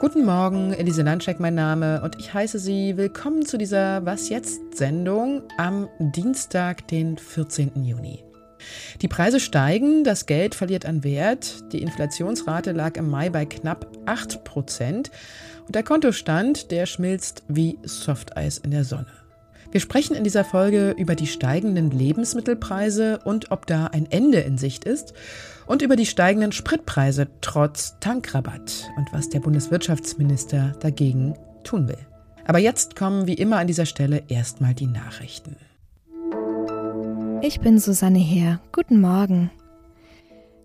Guten Morgen, Elise Landscheck mein Name und ich heiße Sie willkommen zu dieser Was jetzt Sendung am Dienstag, den 14. Juni. Die Preise steigen, das Geld verliert an Wert, die Inflationsrate lag im Mai bei knapp 8 Prozent und der Kontostand, der schmilzt wie Softeis in der Sonne. Wir sprechen in dieser Folge über die steigenden Lebensmittelpreise und ob da ein Ende in Sicht ist und über die steigenden Spritpreise trotz Tankrabatt und was der Bundeswirtschaftsminister dagegen tun will. Aber jetzt kommen wie immer an dieser Stelle erstmal die Nachrichten. Ich bin Susanne Heer. Guten Morgen.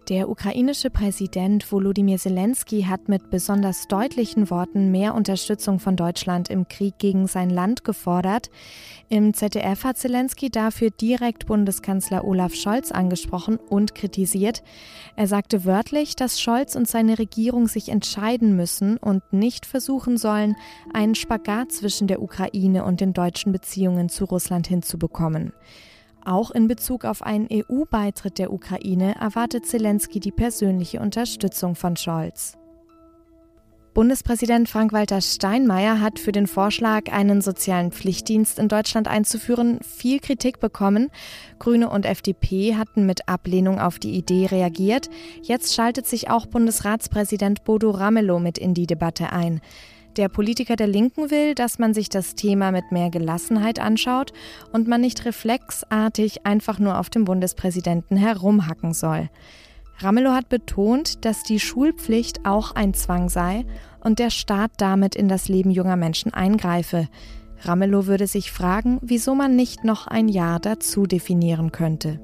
Der ukrainische Präsident Volodymyr Zelensky hat mit besonders deutlichen Worten mehr Unterstützung von Deutschland im Krieg gegen sein Land gefordert. Im ZDF hat Zelensky dafür direkt Bundeskanzler Olaf Scholz angesprochen und kritisiert. Er sagte wörtlich, dass Scholz und seine Regierung sich entscheiden müssen und nicht versuchen sollen, einen Spagat zwischen der Ukraine und den deutschen Beziehungen zu Russland hinzubekommen. Auch in Bezug auf einen EU-Beitritt der Ukraine erwartet Zelensky die persönliche Unterstützung von Scholz. Bundespräsident Frank-Walter Steinmeier hat für den Vorschlag, einen sozialen Pflichtdienst in Deutschland einzuführen, viel Kritik bekommen. Grüne und FDP hatten mit Ablehnung auf die Idee reagiert. Jetzt schaltet sich auch Bundesratspräsident Bodo Ramelow mit in die Debatte ein. Der Politiker der Linken will, dass man sich das Thema mit mehr Gelassenheit anschaut und man nicht reflexartig einfach nur auf dem Bundespräsidenten herumhacken soll. Ramelow hat betont, dass die Schulpflicht auch ein Zwang sei und der Staat damit in das Leben junger Menschen eingreife. Ramelow würde sich fragen, wieso man nicht noch ein Jahr dazu definieren könnte.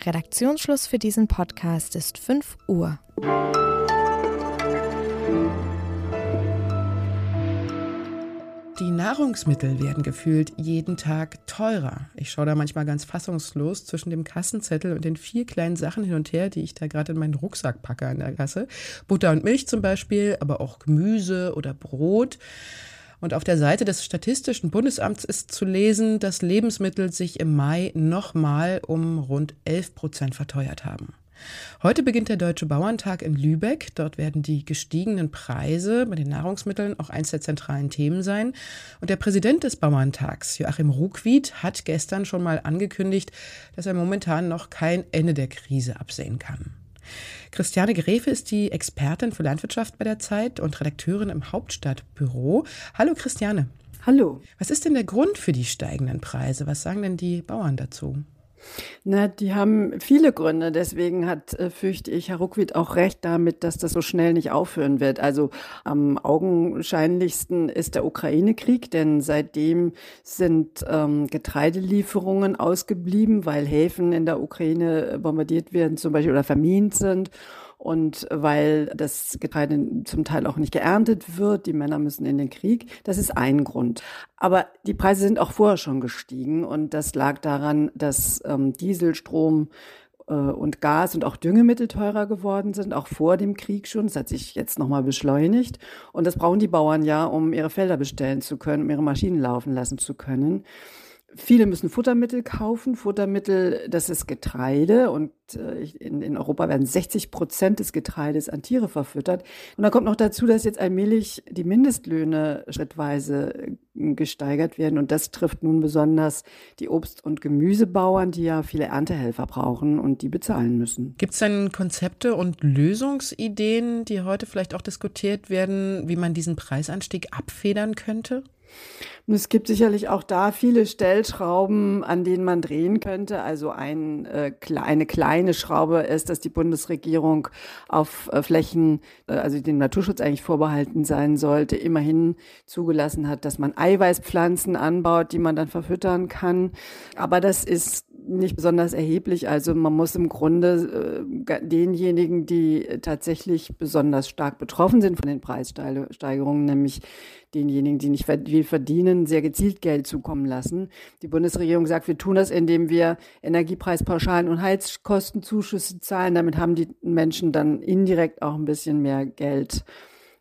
Redaktionsschluss für diesen Podcast ist 5 Uhr. Die Nahrungsmittel werden gefühlt jeden Tag teurer. Ich schaue da manchmal ganz fassungslos zwischen dem Kassenzettel und den vier kleinen Sachen hin und her, die ich da gerade in meinen Rucksack packe an der Kasse. Butter und Milch zum Beispiel, aber auch Gemüse oder Brot. Und auf der Seite des Statistischen Bundesamts ist zu lesen, dass Lebensmittel sich im Mai nochmal um rund 11 Prozent verteuert haben. Heute beginnt der Deutsche Bauerntag in Lübeck. Dort werden die gestiegenen Preise bei den Nahrungsmitteln auch eins der zentralen Themen sein. Und der Präsident des Bauerntags, Joachim Ruckwied, hat gestern schon mal angekündigt, dass er momentan noch kein Ende der Krise absehen kann. Christiane Grefe ist die Expertin für Landwirtschaft bei der Zeit und Redakteurin im Hauptstadtbüro. Hallo Christiane. Hallo. Was ist denn der Grund für die steigenden Preise? Was sagen denn die Bauern dazu? Na, die haben viele Gründe. Deswegen hat, äh, fürchte ich, Herr Ruckwied auch recht damit, dass das so schnell nicht aufhören wird. Also am augenscheinlichsten ist der Ukraine-Krieg, denn seitdem sind ähm, Getreidelieferungen ausgeblieben, weil Häfen in der Ukraine bombardiert werden zum Beispiel oder vermint sind und weil das Getreide zum Teil auch nicht geerntet wird, die Männer müssen in den Krieg. Das ist ein Grund. Aber die Preise sind auch vorher schon gestiegen und das lag daran, dass ähm, Dieselstrom äh, und Gas und auch Düngemittel teurer geworden sind, auch vor dem Krieg schon. Das hat sich jetzt nochmal beschleunigt. Und das brauchen die Bauern ja, um ihre Felder bestellen zu können, um ihre Maschinen laufen lassen zu können. Viele müssen Futtermittel kaufen. Futtermittel, das ist Getreide und äh, in, in, Europa werden 60 Prozent des Getreides an Tiere verfüttert. Und da kommt noch dazu, dass jetzt allmählich die Mindestlöhne schrittweise äh, gesteigert werden und das trifft nun besonders die Obst- und Gemüsebauern, die ja viele Erntehelfer brauchen und die bezahlen müssen. Gibt es denn Konzepte und Lösungsideen, die heute vielleicht auch diskutiert werden, wie man diesen Preisanstieg abfedern könnte? Und es gibt sicherlich auch da viele Stellschrauben, an denen man drehen könnte. Also ein, äh, eine kleine Schraube ist, dass die Bundesregierung auf äh, Flächen, äh, also dem Naturschutz eigentlich vorbehalten sein sollte, immerhin zugelassen hat, dass man Eiweißpflanzen anbaut, die man dann verfüttern kann. Aber das ist nicht besonders erheblich. Also man muss im Grunde äh, denjenigen, die tatsächlich besonders stark betroffen sind von den Preissteigerungen, nämlich denjenigen, die nicht viel verdienen, sehr gezielt Geld zukommen lassen. Die Bundesregierung sagt, wir tun das, indem wir Energiepreispauschalen und Heizkostenzuschüsse zahlen. Damit haben die Menschen dann indirekt auch ein bisschen mehr Geld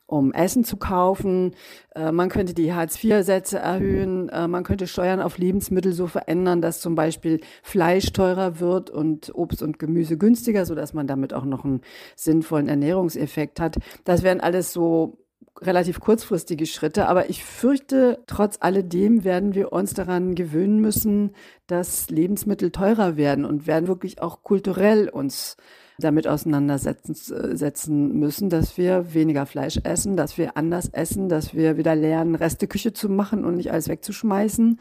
um Essen zu kaufen. Äh, man könnte die Hartz-IV-Sätze erhöhen. Äh, man könnte Steuern auf Lebensmittel so verändern, dass zum Beispiel Fleisch teurer wird und Obst und Gemüse günstiger, sodass man damit auch noch einen sinnvollen Ernährungseffekt hat. Das wären alles so relativ kurzfristige Schritte, aber ich fürchte, trotz alledem werden wir uns daran gewöhnen müssen, dass Lebensmittel teurer werden und werden wirklich auch kulturell uns damit auseinandersetzen setzen müssen, dass wir weniger Fleisch essen, dass wir anders essen, dass wir wieder lernen, Resteküche zu machen und nicht alles wegzuschmeißen.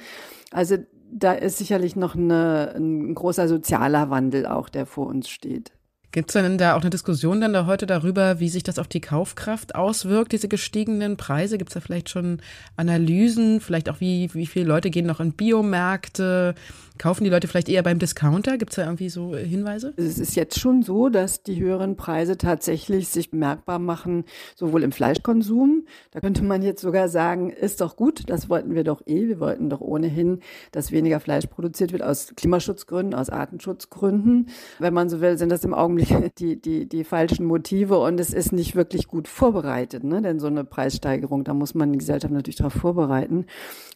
Also da ist sicherlich noch eine, ein großer sozialer Wandel auch, der vor uns steht. Gibt es denn da auch eine Diskussion dann da heute darüber, wie sich das auf die Kaufkraft auswirkt, diese gestiegenen Preise? Gibt es da vielleicht schon Analysen, vielleicht auch wie, wie viele Leute gehen noch in Biomärkte? Kaufen die Leute vielleicht eher beim Discounter? Gibt es da irgendwie so Hinweise? Es ist jetzt schon so, dass die höheren Preise tatsächlich sich bemerkbar machen, sowohl im Fleischkonsum. Da könnte man jetzt sogar sagen, ist doch gut, das wollten wir doch eh. Wir wollten doch ohnehin, dass weniger Fleisch produziert wird aus Klimaschutzgründen, aus Artenschutzgründen. Wenn man so will, sind das im Augenblick die, die, die falschen Motive und es ist nicht wirklich gut vorbereitet. Ne? Denn so eine Preissteigerung, da muss man die Gesellschaft natürlich darauf vorbereiten.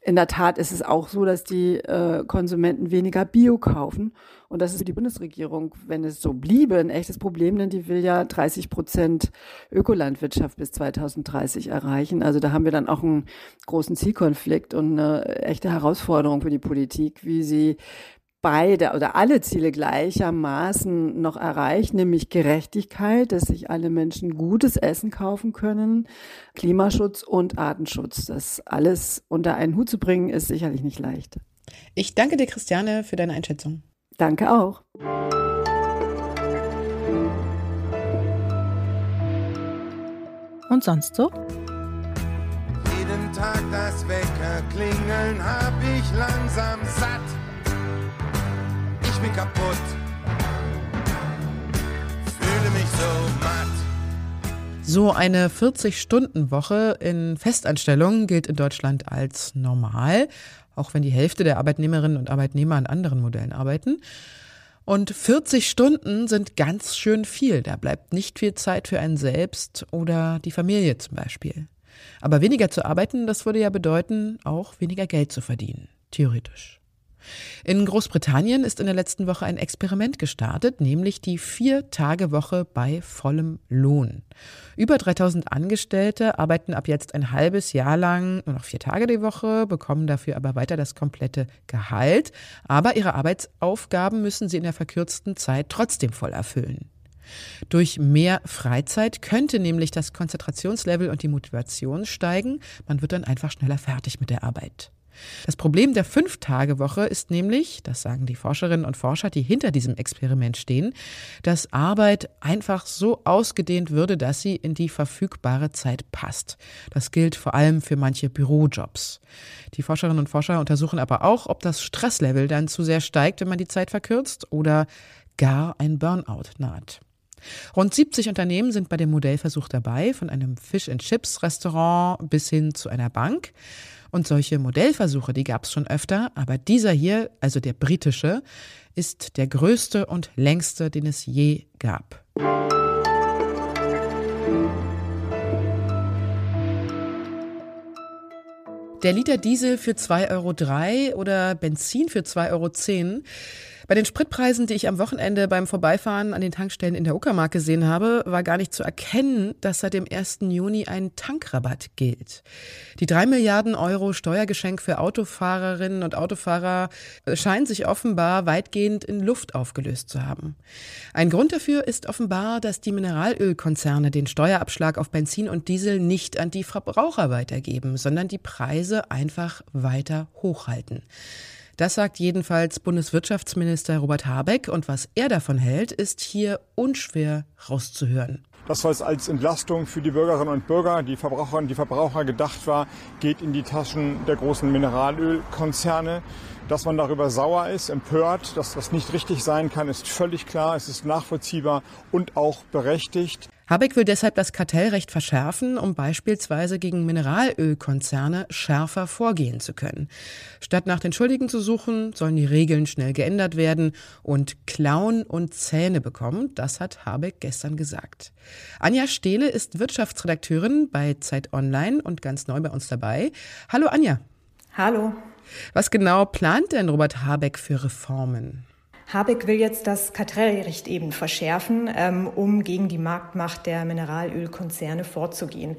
In der Tat ist es auch so, dass die äh, Konsumenten weniger Bio kaufen. Und das ist für die Bundesregierung, wenn es so bliebe, ein echtes Problem, denn die will ja 30 Prozent Ökolandwirtschaft bis 2030 erreichen. Also da haben wir dann auch einen großen Zielkonflikt und eine echte Herausforderung für die Politik, wie sie beide oder alle Ziele gleichermaßen noch erreicht, nämlich Gerechtigkeit, dass sich alle Menschen gutes Essen kaufen können, Klimaschutz und Artenschutz. Das alles unter einen Hut zu bringen, ist sicherlich nicht leicht. Ich danke dir, Christiane, für deine Einschätzung. Danke auch. Und sonst so? Jeden Tag das Wecker klingeln hab ich langsam satt kaputt. Fühle mich so matt. So eine 40-Stunden-Woche in Festanstellung gilt in Deutschland als normal, auch wenn die Hälfte der Arbeitnehmerinnen und Arbeitnehmer an anderen Modellen arbeiten. Und 40 Stunden sind ganz schön viel. Da bleibt nicht viel Zeit für einen selbst oder die Familie zum Beispiel. Aber weniger zu arbeiten, das würde ja bedeuten, auch weniger Geld zu verdienen. Theoretisch. In Großbritannien ist in der letzten Woche ein Experiment gestartet, nämlich die Vier-Tage-Woche bei vollem Lohn. Über 3000 Angestellte arbeiten ab jetzt ein halbes Jahr lang nur noch vier Tage die Woche, bekommen dafür aber weiter das komplette Gehalt. Aber ihre Arbeitsaufgaben müssen sie in der verkürzten Zeit trotzdem voll erfüllen. Durch mehr Freizeit könnte nämlich das Konzentrationslevel und die Motivation steigen. Man wird dann einfach schneller fertig mit der Arbeit. Das Problem der Fünf-Tage-Woche ist nämlich, das sagen die Forscherinnen und Forscher, die hinter diesem Experiment stehen, dass Arbeit einfach so ausgedehnt würde, dass sie in die verfügbare Zeit passt. Das gilt vor allem für manche Bürojobs. Die Forscherinnen und Forscher untersuchen aber auch, ob das Stresslevel dann zu sehr steigt, wenn man die Zeit verkürzt oder gar ein Burnout naht. Rund 70 Unternehmen sind bei dem Modellversuch dabei, von einem Fish-and-Chips-Restaurant bis hin zu einer Bank. Und solche Modellversuche, die gab es schon öfter, aber dieser hier, also der britische, ist der größte und längste, den es je gab. Der Liter Diesel für 2,03 Euro oder Benzin für 2,10 Euro bei den Spritpreisen, die ich am Wochenende beim Vorbeifahren an den Tankstellen in der Uckermark gesehen habe, war gar nicht zu erkennen, dass seit dem 1. Juni ein Tankrabatt gilt. Die drei Milliarden Euro Steuergeschenk für Autofahrerinnen und Autofahrer scheinen sich offenbar weitgehend in Luft aufgelöst zu haben. Ein Grund dafür ist offenbar, dass die Mineralölkonzerne den Steuerabschlag auf Benzin und Diesel nicht an die Verbraucher weitergeben, sondern die Preise einfach weiter hochhalten. Das sagt jedenfalls Bundeswirtschaftsminister Robert Habeck. Und was er davon hält, ist hier unschwer rauszuhören. Das, was als Entlastung für die Bürgerinnen und Bürger, die Verbraucherinnen und Verbraucher gedacht war, geht in die Taschen der großen Mineralölkonzerne. Dass man darüber sauer ist, empört, dass das nicht richtig sein kann, ist völlig klar. Es ist nachvollziehbar und auch berechtigt. Habeck will deshalb das Kartellrecht verschärfen, um beispielsweise gegen Mineralölkonzerne schärfer vorgehen zu können. Statt nach den Schuldigen zu suchen, sollen die Regeln schnell geändert werden und Klauen und Zähne bekommen. Das hat Habeck gestern gesagt. Anja Stehle ist Wirtschaftsredakteurin bei Zeit Online und ganz neu bei uns dabei. Hallo Anja. Hallo. Was genau plant denn Robert Habeck für Reformen? Habeck will jetzt das Kartellrecht eben verschärfen, ähm, um gegen die Marktmacht der Mineralölkonzerne vorzugehen.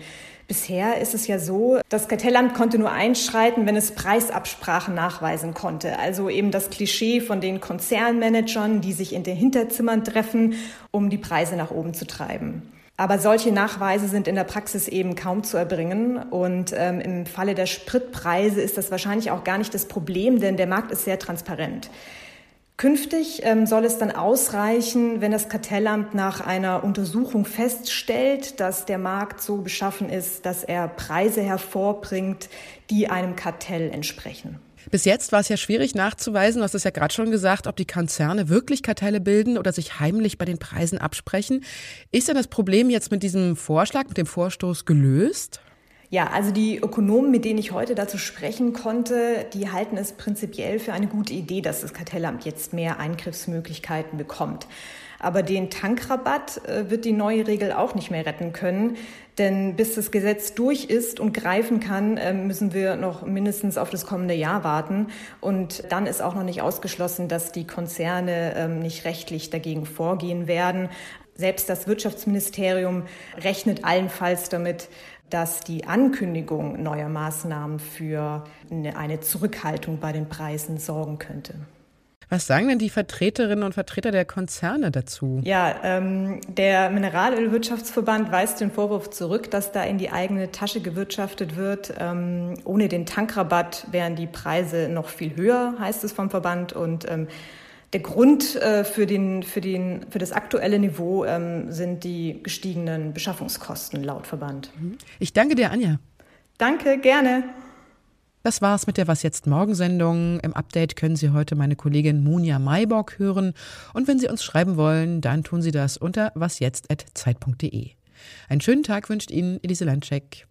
Bisher ist es ja so, das Kartellamt konnte nur einschreiten, wenn es Preisabsprachen nachweisen konnte. Also eben das Klischee von den Konzernmanagern, die sich in den Hinterzimmern treffen, um die Preise nach oben zu treiben. Aber solche Nachweise sind in der Praxis eben kaum zu erbringen. Und ähm, im Falle der Spritpreise ist das wahrscheinlich auch gar nicht das Problem, denn der Markt ist sehr transparent. Künftig ähm, soll es dann ausreichen, wenn das Kartellamt nach einer Untersuchung feststellt, dass der Markt so beschaffen ist, dass er Preise hervorbringt, die einem Kartell entsprechen. Bis jetzt war es ja schwierig nachzuweisen, du hast es ja gerade schon gesagt, ob die Konzerne wirklich Kartelle bilden oder sich heimlich bei den Preisen absprechen. Ist denn das Problem jetzt mit diesem Vorschlag, mit dem Vorstoß gelöst? Ja, also die Ökonomen, mit denen ich heute dazu sprechen konnte, die halten es prinzipiell für eine gute Idee, dass das Kartellamt jetzt mehr Eingriffsmöglichkeiten bekommt. Aber den Tankrabatt äh, wird die neue Regel auch nicht mehr retten können. Denn bis das Gesetz durch ist und greifen kann, äh, müssen wir noch mindestens auf das kommende Jahr warten. Und dann ist auch noch nicht ausgeschlossen, dass die Konzerne ähm, nicht rechtlich dagegen vorgehen werden. Selbst das Wirtschaftsministerium rechnet allenfalls damit, dass die Ankündigung neuer Maßnahmen für eine Zurückhaltung bei den Preisen sorgen könnte. Was sagen denn die Vertreterinnen und Vertreter der Konzerne dazu? Ja, ähm, der Mineralölwirtschaftsverband weist den Vorwurf zurück, dass da in die eigene Tasche gewirtschaftet wird. Ähm, ohne den Tankrabatt wären die Preise noch viel höher, heißt es vom Verband. Und ähm, der Grund äh, für, den, für, den, für das aktuelle Niveau ähm, sind die gestiegenen Beschaffungskosten laut Verband. Mhm. Ich danke dir, Anja. Danke, gerne. Das war's mit der Was jetzt Morgensendung. Im Update können Sie heute meine Kollegin Munja Maybock hören. Und wenn Sie uns schreiben wollen, dann tun Sie das unter wasjetzt.zeit.de. Einen schönen Tag wünscht Ihnen Elise Landcheck.